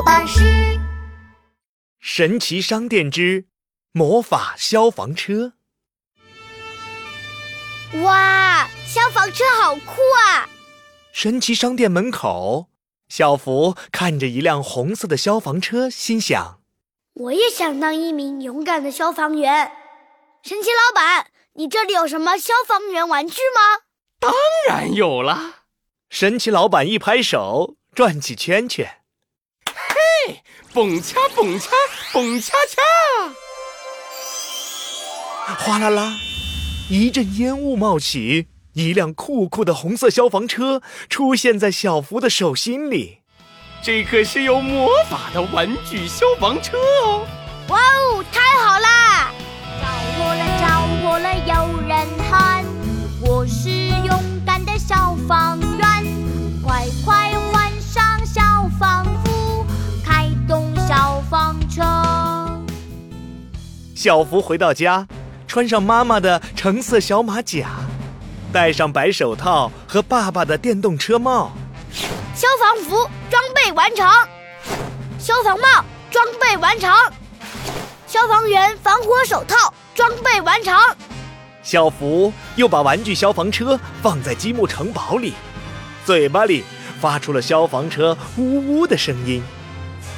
作巴士。神奇商店之魔法消防车。哇，消防车好酷啊！神奇商店门口，小福看着一辆红色的消防车，心想：我也想当一名勇敢的消防员。神奇老板，你这里有什么消防员玩具吗？当然有了。神奇老板一拍手，转起圈圈，嘿，蹦恰蹦恰蹦恰恰，哗啦啦，一阵烟雾冒起，一辆酷酷的红色消防车出现在小福的手心里。这可是有魔法的玩具消防车哦！哇哦，小福回到家，穿上妈妈的橙色小马甲，戴上白手套和爸爸的电动车帽。消防服装备完成，消防帽装备完成，消防员防火手套装备完成。小福又把玩具消防车放在积木城堡里，嘴巴里发出了消防车呜呜的声音。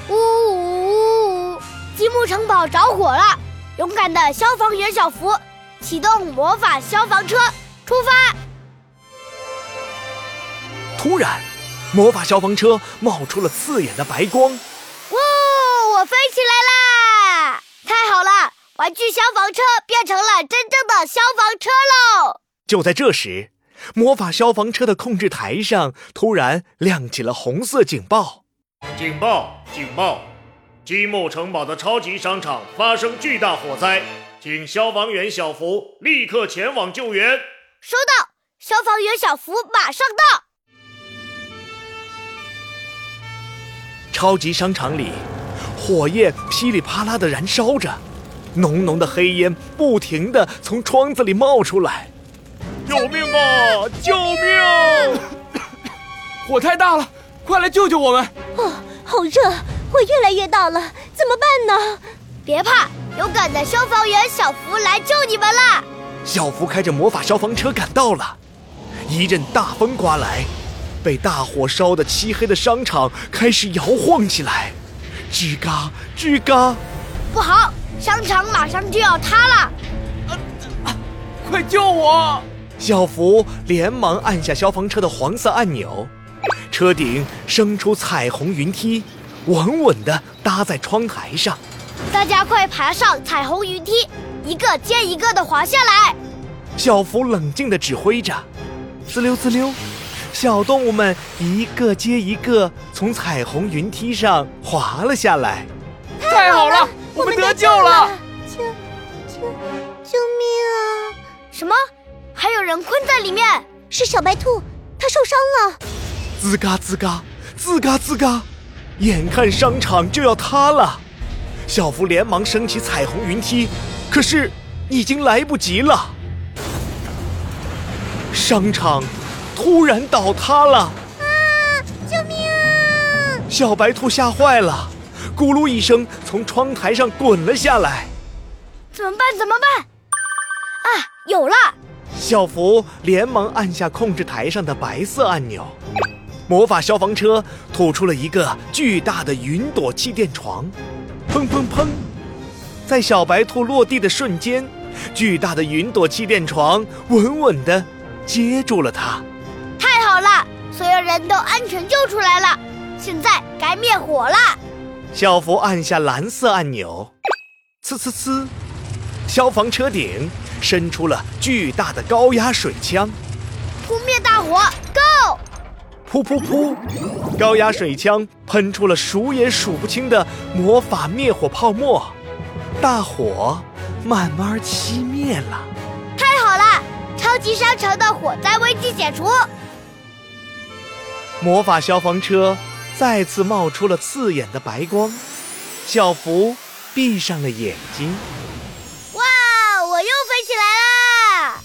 呜呜呜呜！积木城堡着火了！勇敢的消防员小福启动魔法消防车，出发！突然，魔法消防车冒出了刺眼的白光。哇！我飞起来啦！太好了，玩具消防车变成了真正的消防车喽！就在这时，魔法消防车的控制台上突然亮起了红色警报。警报！警报！积木城堡的超级商场发生巨大火灾，请消防员小福立刻前往救援。收到，消防员小福马上到。超级商场里，火焰噼里啪啦的燃烧着，浓浓的黑烟不停的从窗子里冒出来。救命啊！救命！火太大了，快来救救我们！哦，好热，火越来越大了，怎么办呢？别怕，勇敢的消防员小福来救你们啦！小福开着魔法消防车赶到了，一阵大风刮来。被大火烧得漆黑的商场开始摇晃起来，吱嘎吱嘎！不好，商场马上就要塌了！啊啊！快救我！小福连忙按下消防车的黄色按钮，车顶升出彩虹云梯，稳稳地搭在窗台上。大家快爬上彩虹云梯，一个接一个地滑下来！小福冷静地指挥着，滋溜滋溜。小动物们一个接一个从彩虹云梯上滑了下来，太好了，我们得救了！救救救命啊！什么？还有人困在里面？是小白兔，它受伤了！吱嘎吱嘎，吱嘎吱嘎，眼看商场就要塌了，小福连忙升起彩虹云梯，可是已经来不及了，商场。突然倒塌了！啊！救命啊！小白兔吓坏了，咕噜一声从窗台上滚了下来。怎么办？怎么办？啊，有了！小福连忙按下控制台上的白色按钮，魔法消防车吐出了一个巨大的云朵气垫床。砰砰砰！在小白兔落地的瞬间，巨大的云朵气垫床稳稳地接住了它。太好了，所有人都安全救出来了，现在该灭火了。小福按下蓝色按钮，呲呲呲，消防车顶伸出了巨大的高压水枪，扑灭大火，Go！噗噗噗，高压水枪喷出了数也数不清的魔法灭火泡沫，大火慢慢熄灭了。太好了，超级商城的火灾危机解除。魔法消防车再次冒出了刺眼的白光，小福闭上了眼睛。哇，我又飞起来啦！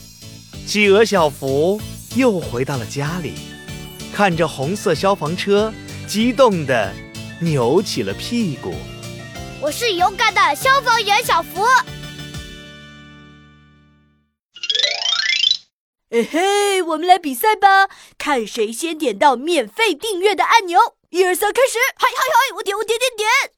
企鹅小福又回到了家里，看着红色消防车，激动的扭起了屁股。我是勇敢的消防员小福。嘿嘿，我们来比赛吧，看谁先点到免费订阅的按钮。一二三，开始！嗨嗨嗨，我点我点点点。